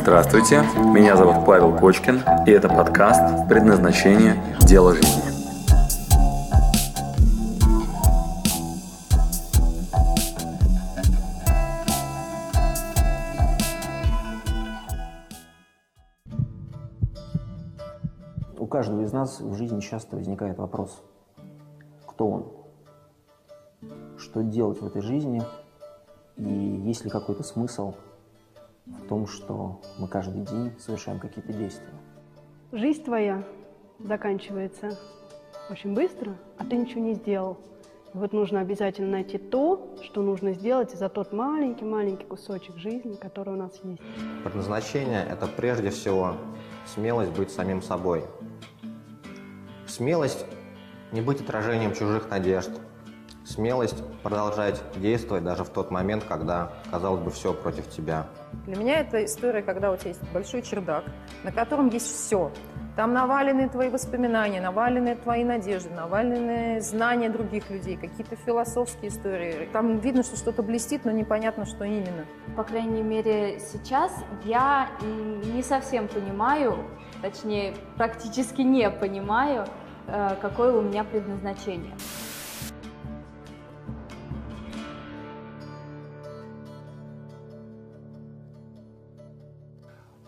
Здравствуйте, меня зовут Павел Кочкин, и это подкаст «Предназначение. Дело жизни». У каждого из нас в жизни часто возникает вопрос, кто он, что делать в этой жизни и есть ли какой-то смысл в том, что мы каждый день совершаем какие-то действия. Жизнь твоя заканчивается очень быстро, а ты ничего не сделал. И вот нужно обязательно найти то, что нужно сделать за тот маленький-маленький кусочек жизни, который у нас есть. Предназначение – это прежде всего смелость быть самим собой. Смелость не быть отражением чужих надежд. Смелость продолжать действовать даже в тот момент, когда, казалось бы, все против тебя. Для меня это история, когда у тебя есть большой чердак, на котором есть все. Там навалены твои воспоминания, навалены твои надежды, навалены знания других людей, какие-то философские истории. Там видно, что что-то блестит, но непонятно, что именно. По крайней мере, сейчас я не совсем понимаю, точнее, практически не понимаю, э, какое у меня предназначение.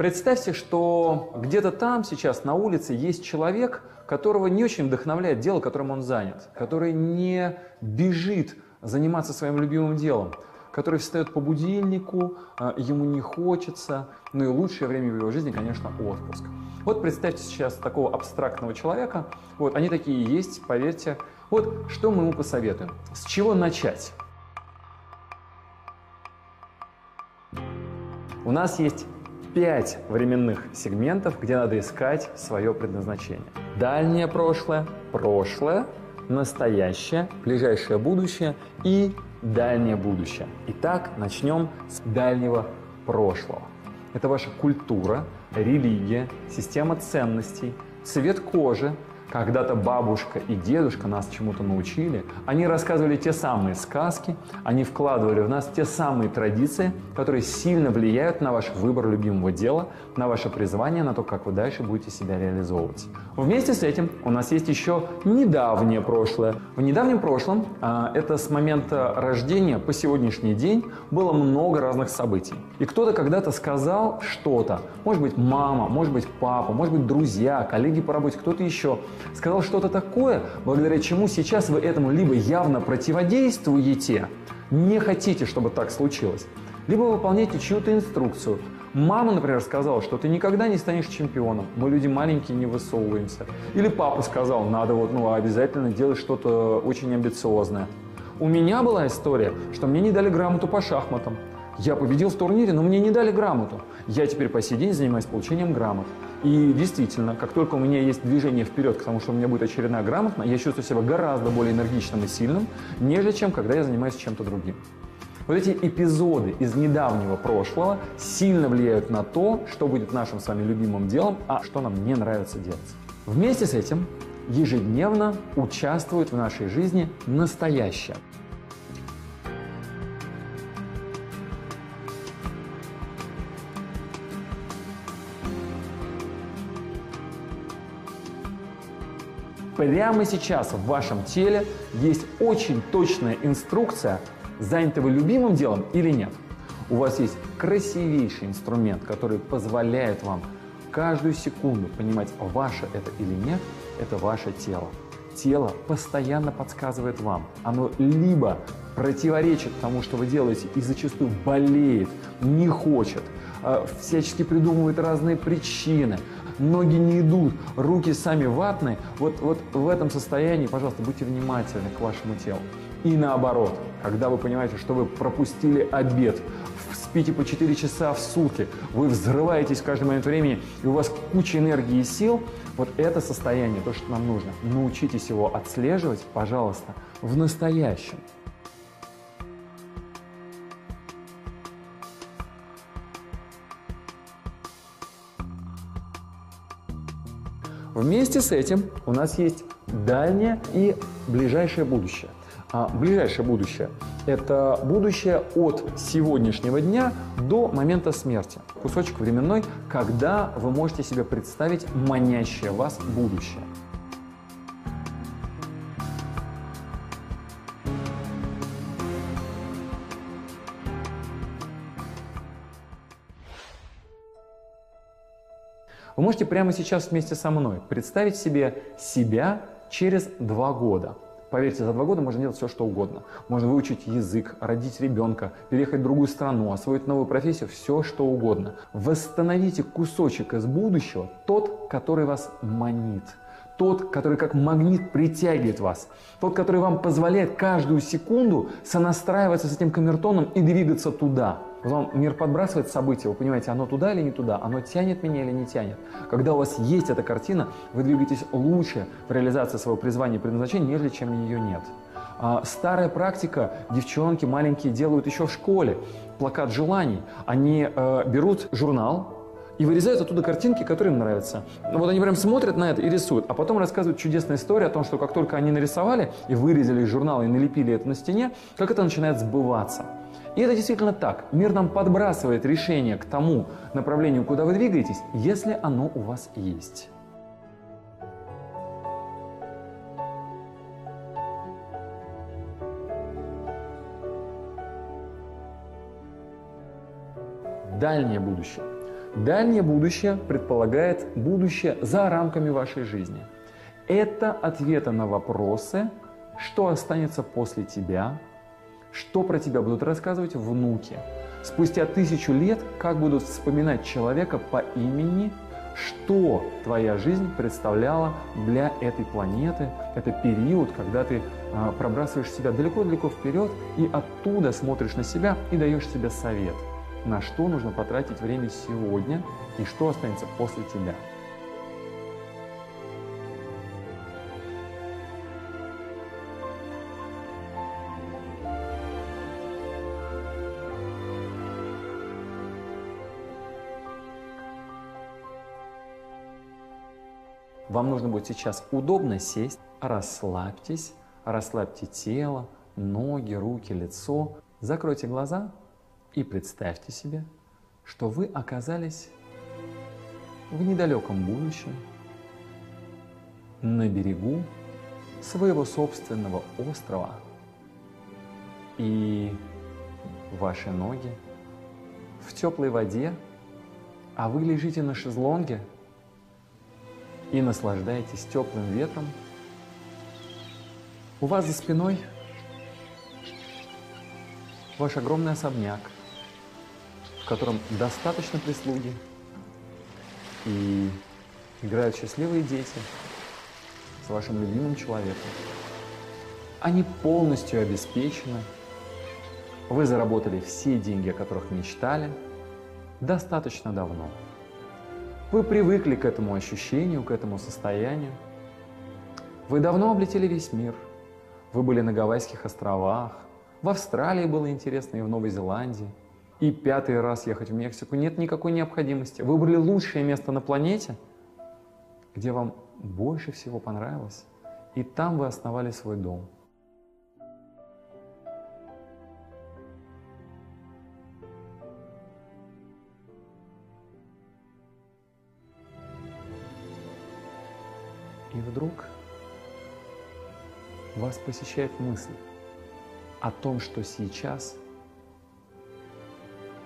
Представьте, что где-то там сейчас на улице есть человек, которого не очень вдохновляет дело, которым он занят, который не бежит заниматься своим любимым делом, который встает по будильнику, а, ему не хочется, ну и лучшее время в его жизни, конечно, отпуск. Вот представьте сейчас такого абстрактного человека, вот они такие есть, поверьте. Вот что мы ему посоветуем, с чего начать? У нас есть пять временных сегментов, где надо искать свое предназначение. Дальнее прошлое, прошлое, настоящее, ближайшее будущее и дальнее будущее. Итак, начнем с дальнего прошлого. Это ваша культура, религия, система ценностей, цвет кожи, когда-то бабушка и дедушка нас чему-то научили. Они рассказывали те самые сказки, они вкладывали в нас те самые традиции, которые сильно влияют на ваш выбор любимого дела, на ваше призвание, на то, как вы дальше будете себя реализовывать. Вместе с этим у нас есть еще недавнее прошлое. В недавнем прошлом, а, это с момента рождения по сегодняшний день, было много разных событий. И кто-то когда-то сказал что-то, может быть мама, может быть папа, может быть друзья, коллеги по работе, кто-то еще – сказал что-то такое, благодаря чему сейчас вы этому либо явно противодействуете, не хотите, чтобы так случилось, либо выполняете чью-то инструкцию. Мама, например, сказала, что ты никогда не станешь чемпионом, мы люди маленькие, не высовываемся. Или папа сказал, надо вот, ну, обязательно делать что-то очень амбициозное. У меня была история, что мне не дали грамоту по шахматам. Я победил в турнире, но мне не дали грамоту. Я теперь по сей день занимаюсь получением грамот. И действительно, как только у меня есть движение вперед к тому, что у меня будет очередная грамотна, я чувствую себя гораздо более энергичным и сильным, нежели чем когда я занимаюсь чем-то другим. Вот эти эпизоды из недавнего прошлого сильно влияют на то, что будет нашим с вами любимым делом, а что нам не нравится делать. Вместе с этим ежедневно участвует в нашей жизни настоящее. Прямо сейчас в вашем теле есть очень точная инструкция, заняты вы любимым делом или нет. У вас есть красивейший инструмент, который позволяет вам каждую секунду понимать, ваше это или нет, это ваше тело. Тело постоянно подсказывает вам. Оно либо противоречит тому, что вы делаете, и зачастую болеет, не хочет, э, всячески придумывает разные причины, ноги не идут, руки сами ватные. Вот, вот в этом состоянии, пожалуйста, будьте внимательны к вашему телу. И наоборот, когда вы понимаете, что вы пропустили обед, спите по 4 часа в сутки, вы взрываетесь в каждый момент времени, и у вас куча энергии и сил, вот это состояние, то, что нам нужно. Научитесь его отслеживать, пожалуйста, в настоящем. Вместе с этим у нас есть дальнее и ближайшее будущее. А ближайшее будущее Это будущее от сегодняшнего дня до момента смерти. Кусочек временной, когда вы можете себе представить манящее вас будущее. Можете прямо сейчас вместе со мной представить себе себя через два года. Поверьте, за два года можно делать все, что угодно. Можно выучить язык, родить ребенка, переехать в другую страну, освоить новую профессию, все, что угодно. Восстановите кусочек из будущего, тот, который вас манит – тот, который как магнит притягивает вас, тот, который вам позволяет каждую секунду сонастраиваться с этим камертоном и двигаться туда. Вам мир подбрасывает события, вы понимаете, оно туда или не туда, оно тянет меня или не тянет. Когда у вас есть эта картина, вы двигаетесь лучше в реализации своего призвания и предназначения, нежели чем ее нет. А, старая практика, девчонки маленькие делают еще в школе, плакат желаний. Они э, берут журнал, и вырезают оттуда картинки, которые им нравятся. Вот они прям смотрят на это и рисуют, а потом рассказывают чудесную историю о том, что как только они нарисовали и вырезали из журнала и налепили это на стене, как это начинает сбываться. И это действительно так. Мир нам подбрасывает решение к тому направлению, куда вы двигаетесь, если оно у вас есть. Дальнее будущее. Дальнее будущее предполагает будущее за рамками вашей жизни. Это ответы на вопросы, что останется после тебя, что про тебя будут рассказывать внуки. Спустя тысячу лет, как будут вспоминать человека по имени, что твоя жизнь представляла для этой планеты. Это период, когда ты э, пробрасываешь себя далеко-далеко вперед и оттуда смотришь на себя и даешь себе совет – на что нужно потратить время сегодня и что останется после тебя. Вам нужно будет сейчас удобно сесть, расслабьтесь, расслабьте тело, ноги, руки, лицо, закройте глаза и представьте себе, что вы оказались в недалеком будущем, на берегу своего собственного острова, и ваши ноги в теплой воде, а вы лежите на шезлонге и наслаждаетесь теплым ветром. У вас за спиной ваш огромный особняк – котором достаточно прислуги и играют счастливые дети с вашим любимым человеком. Они полностью обеспечены. Вы заработали все деньги, о которых мечтали, достаточно давно. Вы привыкли к этому ощущению, к этому состоянию. Вы давно облетели весь мир. Вы были на Гавайских островах, в Австралии было интересно и в Новой Зеландии – и пятый раз ехать в Мексику. Нет никакой необходимости. Выбрали лучшее место на планете, где вам больше всего понравилось, и там вы основали свой дом. И вдруг вас посещает мысль о том, что сейчас –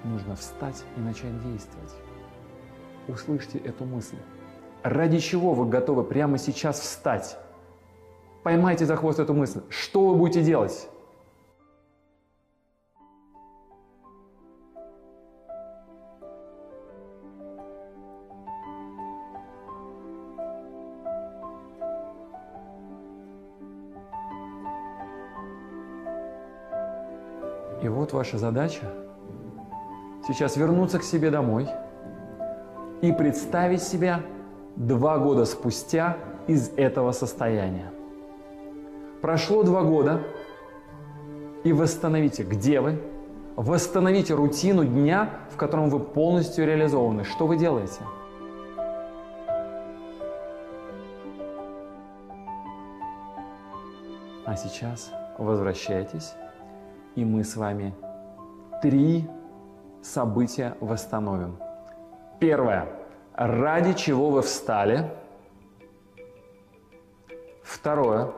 нужно встать и начать действовать. Услышьте эту мысль. Ради чего вы готовы прямо сейчас встать? Поймайте за хвост эту мысль. Что вы будете делать? Ваша задача сейчас вернуться к себе домой и представить себя два года спустя из этого состояния. Прошло два года, и восстановите, где вы, восстановите рутину дня, в котором вы полностью реализованы. Что вы делаете? А сейчас возвращайтесь и мы с вами три события восстановим. Первое. Ради чего вы встали? Второе.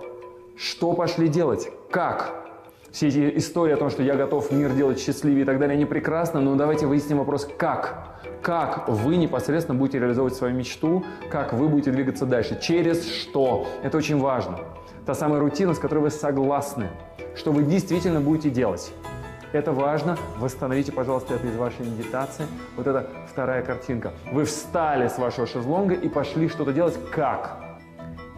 Что пошли делать? Как? Все эти истории о том, что я готов мир делать счастливее и так далее, они прекрасны, но давайте выясним вопрос «как?». Как вы непосредственно будете реализовывать свою мечту, как вы будете двигаться дальше, через что. Это очень важно. Та самая рутина, с которой вы согласны, что вы действительно будете делать. Это важно. Восстановите, пожалуйста, это из вашей медитации. Вот это вторая картинка. Вы встали с вашего шезлонга и пошли что-то делать. Как?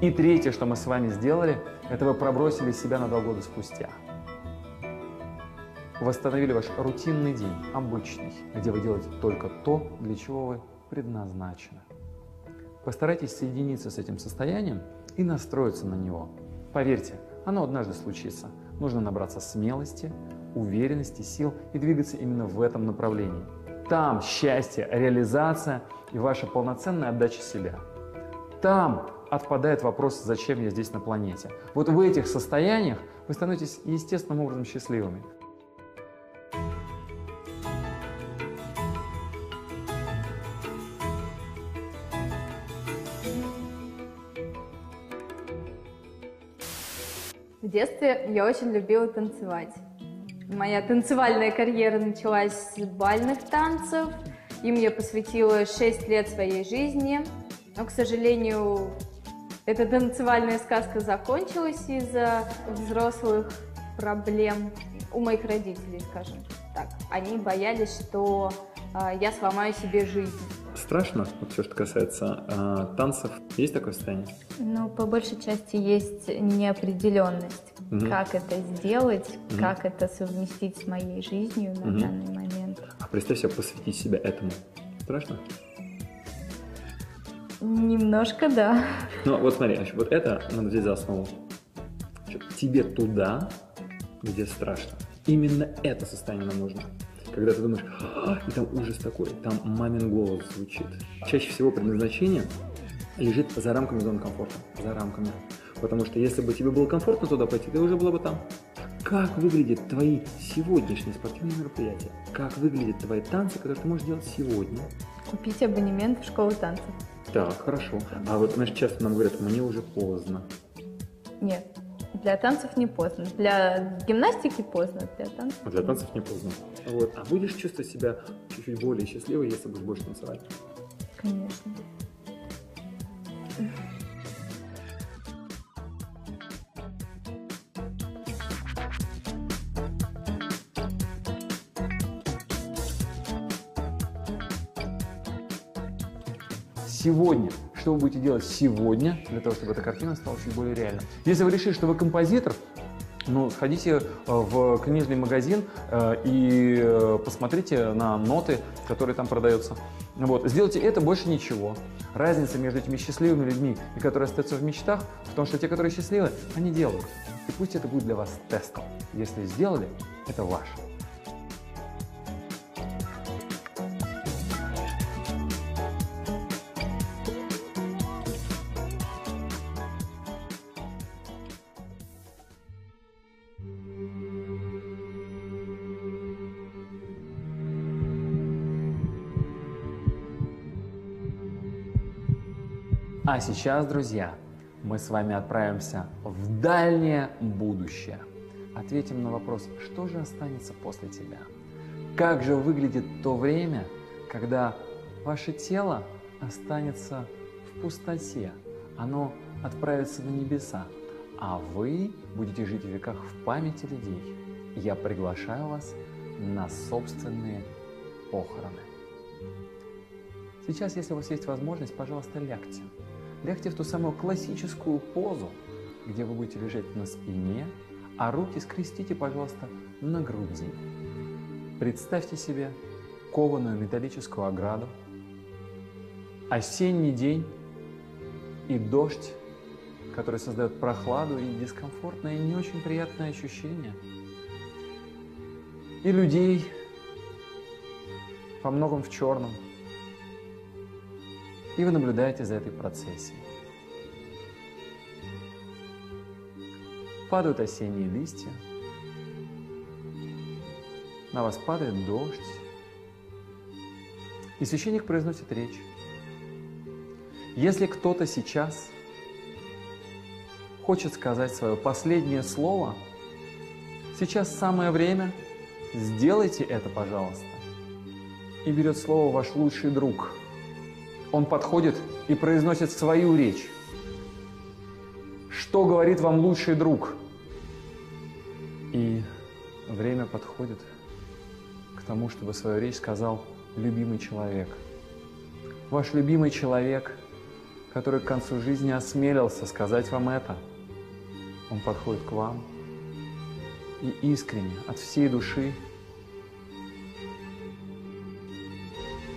И третье, что мы с вами сделали, это вы пробросили себя на два года спустя. Восстановили ваш рутинный день, обычный, где вы делаете только то, для чего вы предназначены. Постарайтесь соединиться с этим состоянием и настроиться на него. Поверьте, оно однажды случится. Нужно набраться смелости, уверенности, сил и двигаться именно в этом направлении. Там счастье, реализация и ваша полноценная отдача себя. Там отпадает вопрос, зачем я здесь на планете. Вот в этих состояниях вы становитесь естественным образом счастливыми. В детстве я очень любила танцевать. Моя танцевальная карьера началась с бальных танцев. Им я посвятила 6 лет своей жизни. Но, к сожалению, эта танцевальная сказка закончилась из-за взрослых проблем у моих родителей, скажем так. Они боялись, что э, я сломаю себе жизнь. Страшно, вот все, что касается э, танцев. Есть такое состояние? Ну, по большей части есть неопределенность. Угу. Как это сделать, угу. как это совместить с моей жизнью на угу. данный момент. А представь себе посвятить себя этому. Страшно? Немножко, да. Ну, вот смотри, вот это надо взять за основу. Тебе туда, где страшно. Именно это состояние нам нужно. Когда ты думаешь, а, и там ужас такой, там мамин голос звучит. Чаще всего предназначение лежит за рамками зоны комфорта. За рамками. Потому что если бы тебе было комфортно туда пойти, ты уже была бы там. Как выглядят твои сегодняшние спортивные мероприятия? Как выглядят твои танцы, которые ты можешь делать сегодня? Купить абонемент в школу танцев. Так, хорошо. А вот, знаешь, часто нам говорят, мне уже поздно. Нет, для танцев не поздно. Для гимнастики поздно, для танцев. Для танцев не поздно. Вот. А будешь чувствовать себя чуть-чуть более счастливой, если будешь больше танцевать? Конечно. сегодня. Что вы будете делать сегодня, для того, чтобы эта картина стала чуть более реальной. Если вы решили, что вы композитор, ну, сходите э, в книжный магазин э, и э, посмотрите на ноты, которые там продаются. Вот. Сделайте это, больше ничего. Разница между этими счастливыми людьми и которые остаются в мечтах, в том, что те, которые счастливы, они делают. И пусть это будет для вас тестом. Если сделали, это ваше. А сейчас, друзья, мы с вами отправимся в дальнее будущее. Ответим на вопрос, что же останется после тебя? Как же выглядит то время, когда ваше тело останется в пустоте? Оно отправится на небеса, а вы будете жить в веках в памяти людей. Я приглашаю вас на собственные похороны. Сейчас, если у вас есть возможность, пожалуйста, лягте. Лягте в ту самую классическую позу, где вы будете лежать на спине, а руки скрестите, пожалуйста, на груди. Представьте себе кованую металлическую ограду, осенний день и дождь, который создает прохладу и дискомфортное, не очень приятное ощущение. И людей во многом в черном – и вы наблюдаете за этой процессией. Падают осенние листья, на вас падает дождь, и священник произносит речь. Если кто-то сейчас хочет сказать свое последнее слово, сейчас самое время, сделайте это, пожалуйста. И берет слово ваш лучший друг. Он подходит и произносит свою речь. Что говорит вам лучший друг? И время подходит к тому, чтобы свою речь сказал любимый человек. Ваш любимый человек, который к концу жизни осмелился сказать вам это. Он подходит к вам и искренне, от всей души,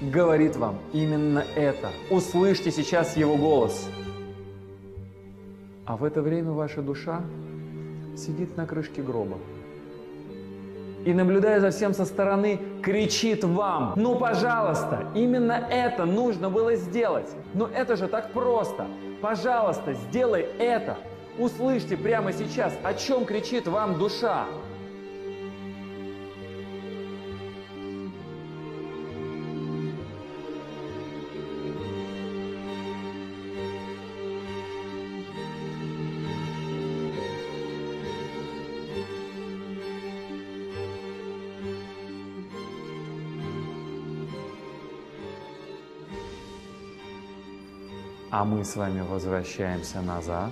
говорит вам именно это. Услышьте сейчас его голос. А в это время ваша душа сидит на крышке гроба и, наблюдая за всем со стороны, кричит вам, ну, пожалуйста, именно это нужно было сделать. Но это же так просто. Пожалуйста, сделай это. Услышьте прямо сейчас, о чем кричит вам душа. А мы с вами возвращаемся назад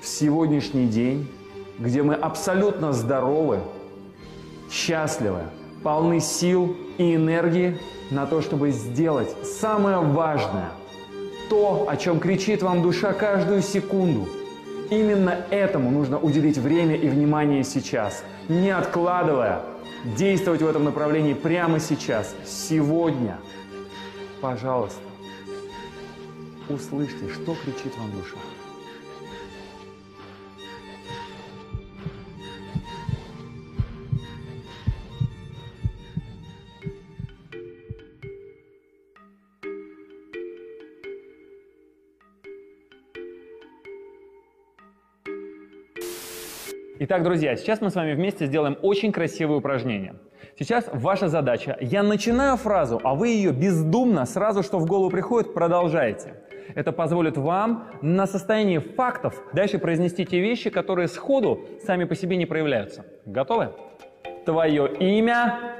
в сегодняшний день, где мы абсолютно здоровы, счастливы, полны сил и энергии на то, чтобы сделать самое важное, то, о чем кричит вам душа каждую секунду. Именно этому нужно уделить время и внимание сейчас, не откладывая, действовать в этом направлении прямо сейчас, сегодня. Пожалуйста, услышьте, что кричит вам душа. Итак, друзья, сейчас мы с вами вместе сделаем очень красивое упражнение. Сейчас ваша задача. Я начинаю фразу, а вы ее бездумно, сразу что в голову приходит, продолжаете. Это позволит вам на состоянии фактов дальше произнести те вещи, которые сходу сами по себе не проявляются. Готовы? Твое имя?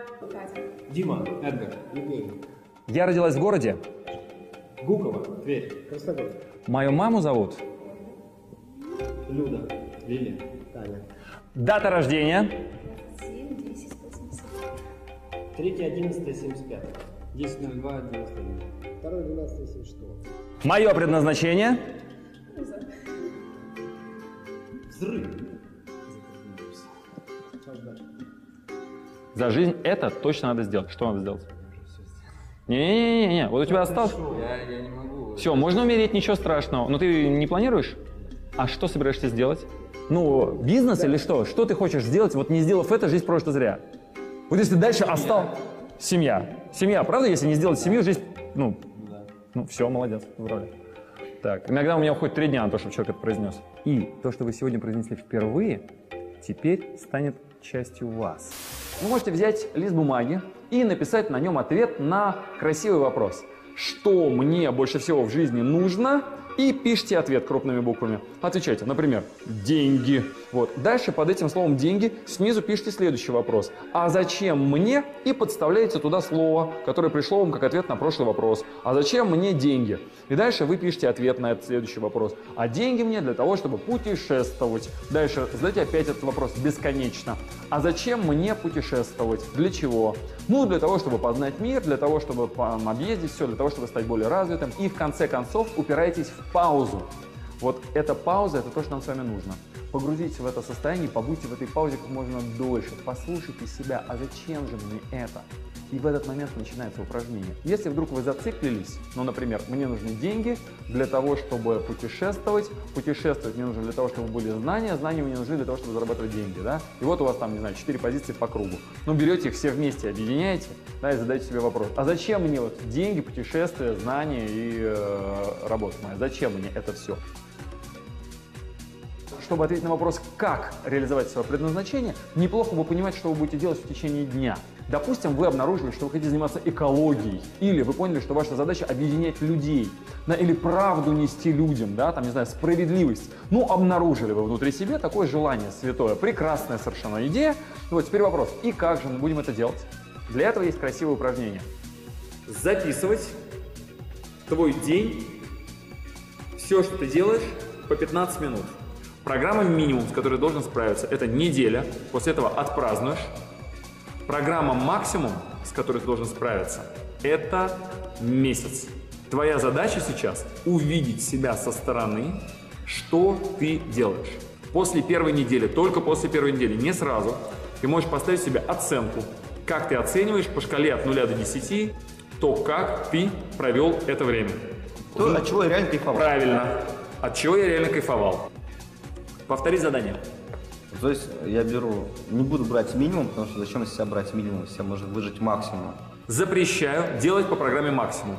Дима, Эдгар, Евгений. Я родилась в городе. Гукова, Тверь. Красногорск. Мою маму зовут. Люда, Лилия. Таня. Дата рождения. 7, 10, 80. 3, 11, 75. 10, 02, 91. 2, 12, 76. Мое предназначение. Взрыв. За жизнь это точно надо сделать. Что надо сделать? Не-не-не, вот у тебя осталось... Я, я не могу. Все, можно умереть, ничего страшного. Но ты не планируешь? А что собираешься сделать? Ну, бизнес или что? Что ты хочешь сделать? Вот не сделав это, жизнь прожита зря. Вот если дальше осталось... Семья. Семья, правда? Если не сделать семью, жизнь... Ну, ну все, молодец, поздравляю. Так, иногда у меня уходит три дня на то, чтобы человек это произнес. И то, что вы сегодня произнесли впервые, теперь станет частью вас. Вы можете взять лист бумаги и написать на нем ответ на красивый вопрос. Что мне больше всего в жизни нужно? И пишите ответ крупными буквами. Отвечайте, например, деньги. Вот. Дальше под этим словом деньги снизу пишите следующий вопрос. А зачем мне? И подставляете туда слово, которое пришло вам как ответ на прошлый вопрос. А зачем мне деньги? И дальше вы пишете ответ на этот следующий вопрос. А деньги мне для того, чтобы путешествовать. Дальше задайте опять этот вопрос бесконечно. А зачем мне путешествовать? Для чего? Ну, для того, чтобы познать мир, для того, чтобы объездить все, для того, чтобы стать более развитым. И в конце концов упирайтесь в паузу. Вот эта пауза, это то, что нам с вами нужно. Погрузитесь в это состояние, побудьте в этой паузе как можно дольше. Послушайте себя, а зачем же мне это? И в этот момент начинается упражнение. Если вдруг вы зациклились, ну, например, мне нужны деньги для того, чтобы путешествовать, путешествовать мне нужно для того, чтобы были знания, знания мне нужны для того, чтобы зарабатывать деньги, да? И вот у вас там, не знаю, четыре позиции по кругу. Ну, берете их все вместе, объединяете, да, и задаете себе вопрос, а зачем мне вот деньги, путешествия, знания и э, работа моя? Зачем мне это все? Чтобы ответить на вопрос, как реализовать свое предназначение, неплохо бы понимать, что вы будете делать в течение дня. Допустим, вы обнаружили, что вы хотите заниматься экологией, или вы поняли, что ваша задача объединять людей, да, или правду нести людям, да, там, не знаю, справедливость. Ну, обнаружили вы внутри себя такое желание святое, прекрасная совершенно идея. Вот теперь вопрос, и как же мы будем это делать? Для этого есть красивое упражнение. Записывать твой день, все, что ты делаешь, по 15 минут. Программа минимум, с которой должен справиться, это неделя. После этого отпразднуешь. Программа максимум, с которой ты должен справиться, это месяц. Твоя задача сейчас увидеть себя со стороны, что ты делаешь. После первой недели, только после первой недели, не сразу, ты можешь поставить себе оценку, как ты оцениваешь по шкале от 0 до 10, то, как ты провел это время. То, от чего я реально кайфовал. Правильно. От чего я реально кайфовал. Повтори задание. То есть я беру, не буду брать минимум, потому что зачем из себя брать минимум, себя можно выжить максимум. Запрещаю делать по программе максимум.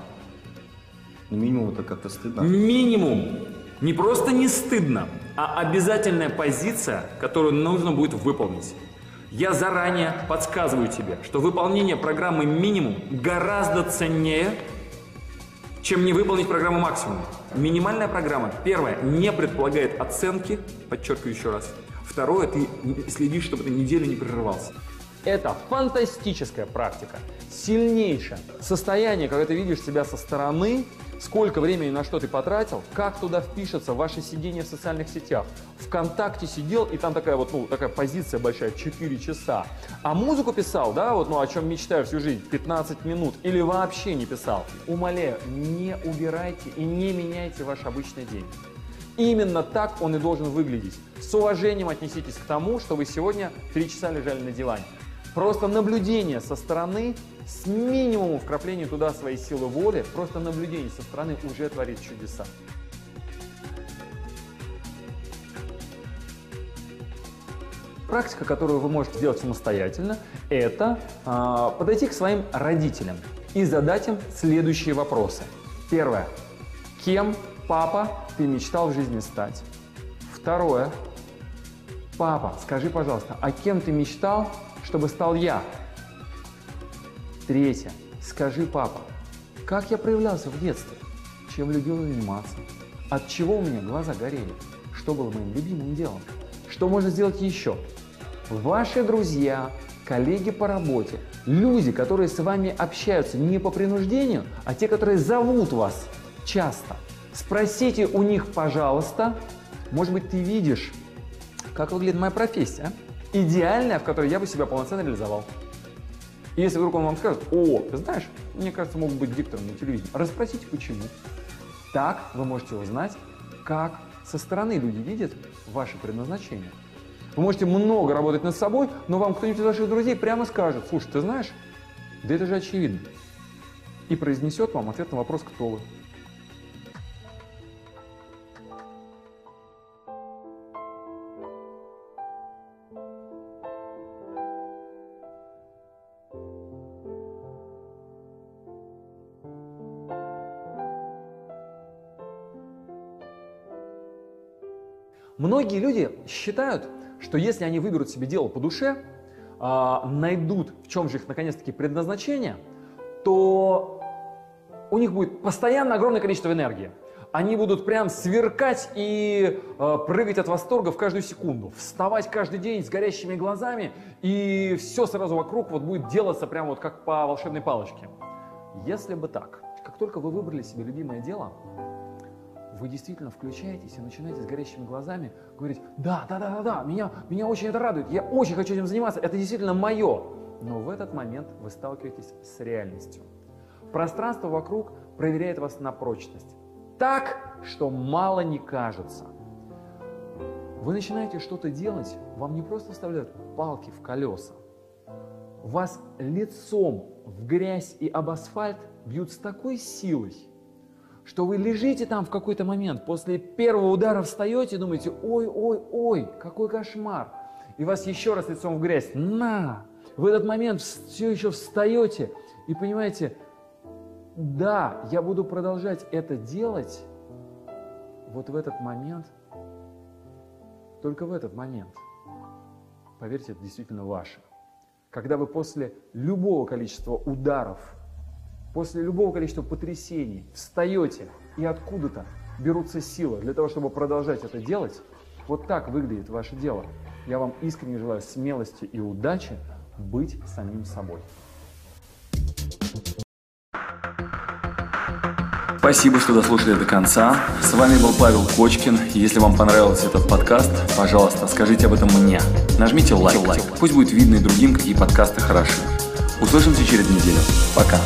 Но минимум это как-то стыдно. Минимум. Не просто не стыдно, а обязательная позиция, которую нужно будет выполнить. Я заранее подсказываю тебе, что выполнение программы минимум гораздо ценнее, чем не выполнить программу максимум. Минимальная программа, первое, не предполагает оценки, подчеркиваю еще раз. Второе, ты следишь, чтобы ты неделю не прерывался. Это фантастическая практика, сильнейшая. Состояние, когда ты видишь себя со стороны, сколько времени на что ты потратил, как туда впишется ваше сидение в социальных сетях. Вконтакте сидел, и там такая вот, ну, такая позиция большая, 4 часа. А музыку писал, да, вот, ну, о чем мечтаю всю жизнь, 15 минут, или вообще не писал. Умоляю, не убирайте и не меняйте ваш обычный день. Именно так он и должен выглядеть. С уважением отнеситесь к тому, что вы сегодня 3 часа лежали на диване. Просто наблюдение со стороны, с минимумом вкрапления туда своей силы воли, просто наблюдение со стороны уже творит чудеса. Практика, которую вы можете сделать самостоятельно, это э, подойти к своим родителям и задать им следующие вопросы. Первое. Кем, папа, ты мечтал в жизни стать? Второе. Папа, скажи, пожалуйста, а кем ты мечтал, чтобы стал я? Третье. Скажи, папа, как я проявлялся в детстве? Чем любил заниматься? От чего у меня глаза горели? Что было моим любимым делом? Что можно сделать еще? Ваши друзья, коллеги по работе, люди, которые с вами общаются не по принуждению, а те, которые зовут вас часто. Спросите у них, пожалуйста, может быть, ты видишь, как выглядит моя профессия, идеальная, в которой я бы себя полноценно реализовал. И если вдруг он вам скажет, о, знаешь, мне кажется, могут быть диктором на телевидении, расспросите почему. Так вы можете узнать, как со стороны люди видят ваше предназначение. Вы можете много работать над собой, но вам кто-нибудь из ваших друзей прямо скажет, слушай, ты знаешь, да это же очевидно. И произнесет вам ответ на вопрос, кто вы. Многие люди считают, что если они выберут себе дело по душе, а, найдут в чем же их наконец-таки предназначение, то у них будет постоянно огромное количество энергии. Они будут прям сверкать и э, прыгать от восторга в каждую секунду, вставать каждый день с горящими глазами, и все сразу вокруг вот будет делаться прям вот как по волшебной палочке. Если бы так, как только вы выбрали себе любимое дело, вы действительно включаетесь и начинаете с горящими глазами говорить, да, да, да, да, да, меня, меня очень это радует, я очень хочу этим заниматься, это действительно мое. Но в этот момент вы сталкиваетесь с реальностью. Пространство вокруг проверяет вас на прочность. Так, что мало не кажется. Вы начинаете что-то делать, вам не просто вставляют палки в колеса. Вас лицом в грязь и об асфальт бьют с такой силой, что вы лежите там в какой-то момент, после первого удара встаете и думаете, ой, ой, ой, какой кошмар. И вас еще раз лицом в грязь, на. В этот момент все еще встаете и понимаете, да, я буду продолжать это делать, вот в этот момент только в этот момент. Поверьте, это действительно ваше. Когда вы после любого количества ударов, после любого количества потрясений встаете и откуда-то берутся силы для того, чтобы продолжать это делать, вот так выглядит ваше дело. Я вам искренне желаю смелости и удачи быть самим собой. Спасибо, что дослушали до конца. С вами был Павел Кочкин. Если вам понравился этот подкаст, пожалуйста, скажите об этом мне. Нажмите лайк. Пусть будет видно и другим, какие подкасты хороши. Услышимся через неделю. Пока.